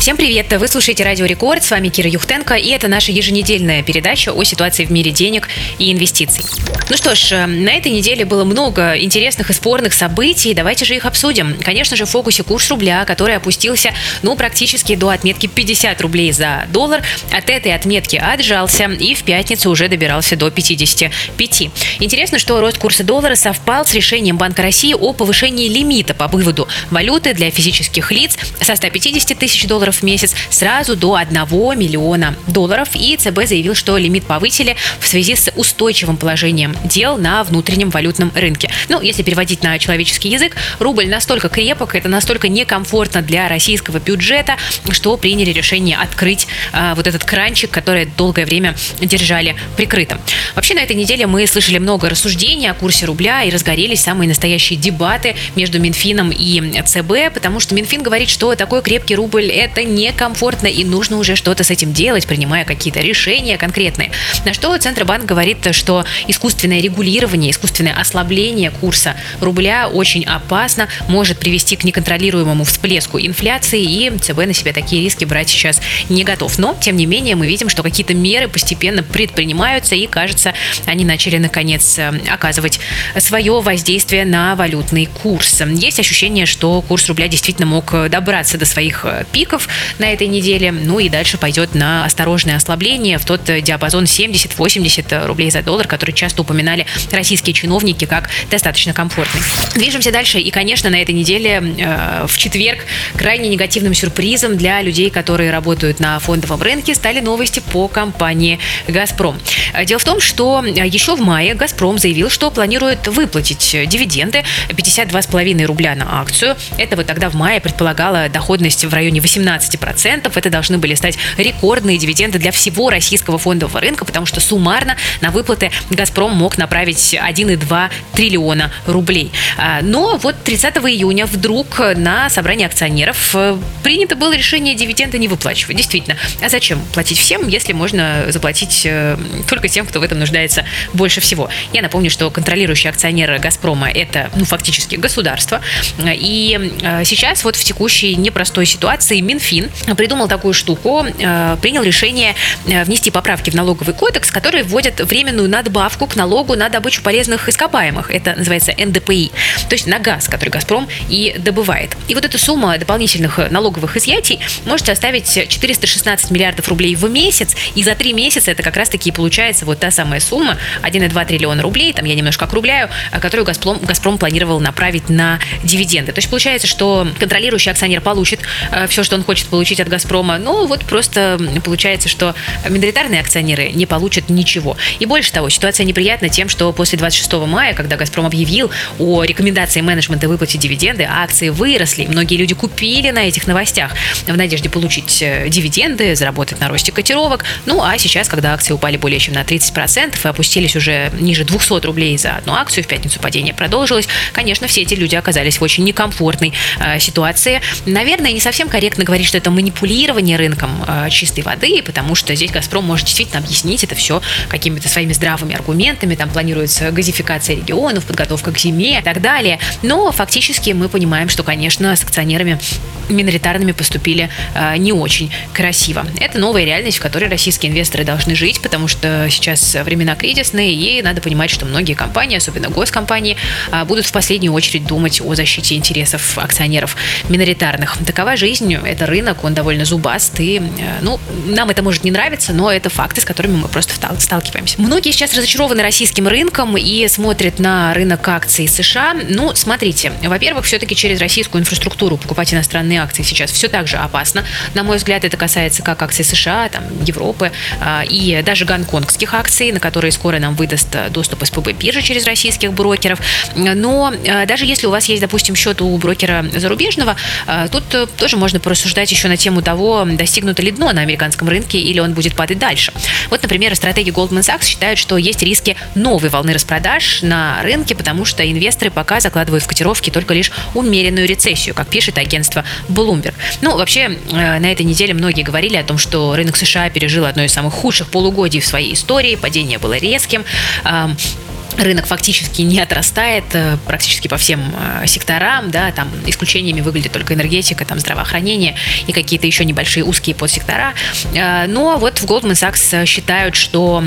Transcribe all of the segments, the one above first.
Всем привет! Вы слушаете Радио Рекорд, с вами Кира Юхтенко, и это наша еженедельная передача о ситуации в мире денег и инвестиций. Ну что ж, э, на этой неделе было много интересных и спорных событий, давайте же их обсудим. Конечно же, в фокусе курс рубля, который опустился, ну, практически до отметки 50 рублей за доллар. От этой отметки отжался и в пятницу уже добирался до 55. Интересно, что рост курса доллара совпал с решением Банка России о повышении лимита по выводу валюты для физических лиц со 150 тысяч долларов долларов в месяц сразу до 1 миллиона долларов. И ЦБ заявил, что лимит повысили в связи с устойчивым положением дел на внутреннем валютном рынке. Ну, если переводить на человеческий язык, рубль настолько крепок, это настолько некомфортно для российского бюджета, что приняли решение открыть а, вот этот кранчик, который долгое время держали прикрытым. Вообще, на этой неделе мы слышали много рассуждений о курсе рубля и разгорелись самые настоящие дебаты между Минфином и ЦБ, потому что Минфин говорит, что такой крепкий рубль – это это некомфортно и нужно уже что-то с этим делать, принимая какие-то решения конкретные. На что Центробанк говорит, что искусственное регулирование, искусственное ослабление курса рубля очень опасно, может привести к неконтролируемому всплеску инфляции, и ЦБ на себя такие риски брать сейчас не готов. Но, тем не менее, мы видим, что какие-то меры постепенно предпринимаются, и, кажется, они начали, наконец, оказывать свое воздействие на валютный курс. Есть ощущение, что курс рубля действительно мог добраться до своих пиков, на этой неделе. Ну и дальше пойдет на осторожное ослабление в тот диапазон 70-80 рублей за доллар, который часто упоминали российские чиновники как достаточно комфортный. Движемся дальше. И, конечно, на этой неделе э, в четверг крайне негативным сюрпризом для людей, которые работают на фондовом рынке, стали новости по компании «Газпром». Дело в том, что еще в мае «Газпром» заявил, что планирует выплатить дивиденды 52,5 рубля на акцию. Это вот тогда в мае предполагало доходность в районе 18 15%. Это должны были стать рекордные дивиденды для всего российского фондового рынка, потому что суммарно на выплаты «Газпром» мог направить 1,2 триллиона рублей. А, но вот 30 июня вдруг на собрании акционеров э, принято было решение дивиденды не выплачивать. Действительно, а зачем платить всем, если можно заплатить э, только тем, кто в этом нуждается больше всего? Я напомню, что контролирующий акционер «Газпрома» — это ну, фактически государство. И э, сейчас вот в текущей непростой ситуации Минфин Минфин придумал такую штуку, э, принял решение э, внести поправки в налоговый кодекс, которые вводят временную надбавку к налогу на добычу полезных ископаемых. Это называется НДПИ, то есть на газ, который «Газпром» и добывает. И вот эта сумма дополнительных налоговых изъятий может составить 416 миллиардов рублей в месяц, и за три месяца это как раз-таки получается вот та самая сумма, 1,2 триллиона рублей, там я немножко округляю, э, которую «Газпром», «Газпром» планировал направить на дивиденды. То есть получается, что контролирующий акционер получит все, что он хочет получить от «Газпрома», но вот просто получается, что миноритарные акционеры не получат ничего. И больше того, ситуация неприятна тем, что после 26 мая, когда «Газпром» объявил о рекомендации менеджмента выплатить дивиденды, а акции выросли, многие люди купили на этих новостях в надежде получить э, дивиденды, заработать на росте котировок. Ну, а сейчас, когда акции упали более чем на 30% и опустились уже ниже 200 рублей за одну акцию, в пятницу падение продолжилось, конечно, все эти люди оказались в очень некомфортной э, ситуации. Наверное, не совсем корректно говорить, что это манипулирование рынком э, чистой воды, потому что здесь «Газпром» может действительно объяснить это все какими-то своими здравыми аргументами, там планируется газификация регионов, подготовка к зиме и так далее. Но фактически мы понимаем, что, конечно, с акционерами миноритарными поступили э, не очень красиво. Это новая реальность, в которой российские инвесторы должны жить, потому что сейчас времена кризисные, и надо понимать, что многие компании, особенно госкомпании, э, будут в последнюю очередь думать о защите интересов акционеров миноритарных. Такова жизнь, это рынок, он довольно зубастый. Э, ну, нам это может не нравиться, но это факты, с которыми мы просто сталкиваемся. Многие сейчас разочарованы российским рынком и смотрят на рынок акций США. Ну, смотрите, во-первых, все-таки через российскую инфраструктуру покупать иностранные акции сейчас все так же опасно. На мой взгляд, это касается как акций США, там, Европы э, и даже гонконгских акций, на которые скоро нам выдаст э, доступ СПБ биржи через российских брокеров. Но даже если у вас есть, допустим, счет у брокера зарубежного, тут тоже можно порассуждать рассуждать еще на тему того, достигнуто ли дно на американском рынке или он будет падать дальше. Вот, например, стратеги Goldman Sachs считают, что есть риски новой волны распродаж на рынке, потому что инвесторы пока закладывают в котировки только лишь умеренную рецессию, как пишет агентство Bloomberg. Ну, вообще, э, на этой неделе многие говорили о том, что рынок США пережил одно из самых худших полугодий в своей истории, падение было резким, рынок фактически не отрастает э, практически по всем э, секторам, да, там исключениями выглядит только энергетика, там здравоохранение и какие-то еще небольшие узкие подсектора. Э, но вот в Goldman Sachs считают, что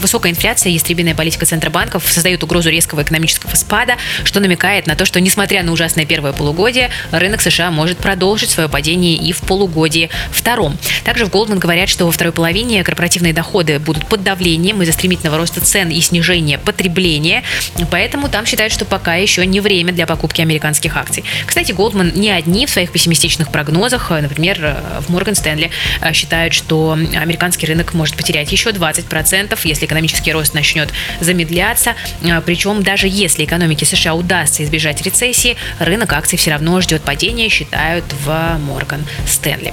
высокая инфляция и истребиная политика Центробанков создают угрозу резкого экономического спада, что намекает на то, что несмотря на ужасное первое полугодие, рынок США может продолжить свое падение и в полугодии втором. Также в Goldman говорят, что во второй половине корпоративные доходы будут под давлением из-за стремительного роста цен и снижения потребления потребления, поэтому там считают, что пока еще не время для покупки американских акций. Кстати, Goldman не одни в своих пессимистичных прогнозах, например, в Морган Стэнли э, считают, что американский рынок может потерять еще 20%, если экономический рост начнет замедляться, э, причем даже если экономике США удастся избежать рецессии, рынок акций все равно ждет падения, считают в Морган Стэнли.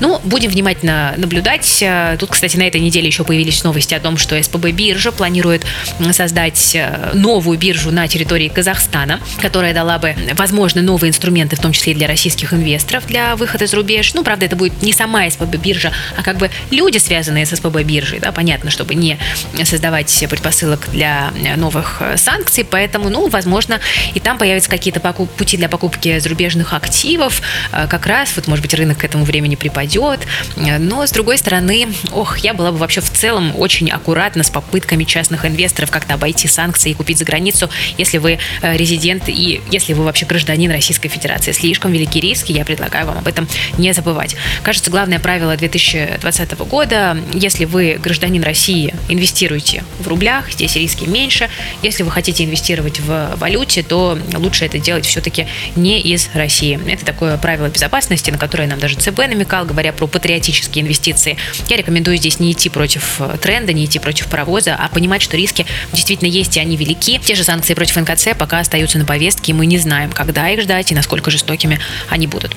Ну, будем внимательно наблюдать. Э, тут, кстати, на этой неделе еще появились новости о том, что СПБ биржа планирует создать Э, новую биржу на территории Казахстана, которая дала бы, возможно, новые инструменты, в том числе и для российских инвесторов, для выхода за рубеж. Ну, правда, это будет не сама СПБ биржа, а как бы люди, связанные с СПБ биржей, да, понятно, чтобы не создавать предпосылок для новых санкций, поэтому, ну, возможно, и там появятся какие-то пути для покупки зарубежных активов, э, как раз, вот, может быть, рынок к этому времени припадет, но, с другой стороны, ох, я была бы вообще в целом очень аккуратна с попытками частных инвесторов как-то обойти санкции и купить за границу, если вы э, резидент и если вы вообще гражданин Российской Федерации. Слишком велики риски, я предлагаю вам об этом не забывать. Кажется, главное правило 2020 года, если вы гражданин России, инвестируйте в рублях, здесь риски меньше. Если вы хотите инвестировать в валюте, то лучше это делать все-таки не из России. Это такое правило безопасности, на которое нам даже ЦБ намекал, говоря про патриотические инвестиции. Я рекомендую здесь не идти против э, тренда, не идти против паровоза, а понимать, что риски действительно есть и они велики. Те же санкции против НКЦ пока остаются на повестке, и мы не знаем, когда их ждать и насколько жестокими они будут.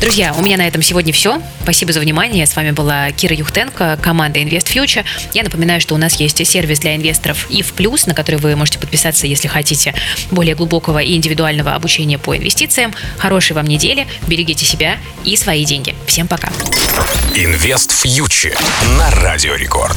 Друзья, у меня на этом сегодня все. Спасибо за внимание. С вами была Кира Юхтенко, команда Invest Future. Я напоминаю, что у нас есть сервис для инвесторов и в плюс, на который вы можете подписаться, если хотите более глубокого и индивидуального обучения по инвестициям. Хорошей вам недели, берегите себя и свои деньги. Всем пока. Инвест Фьючер на Радио Рекорд.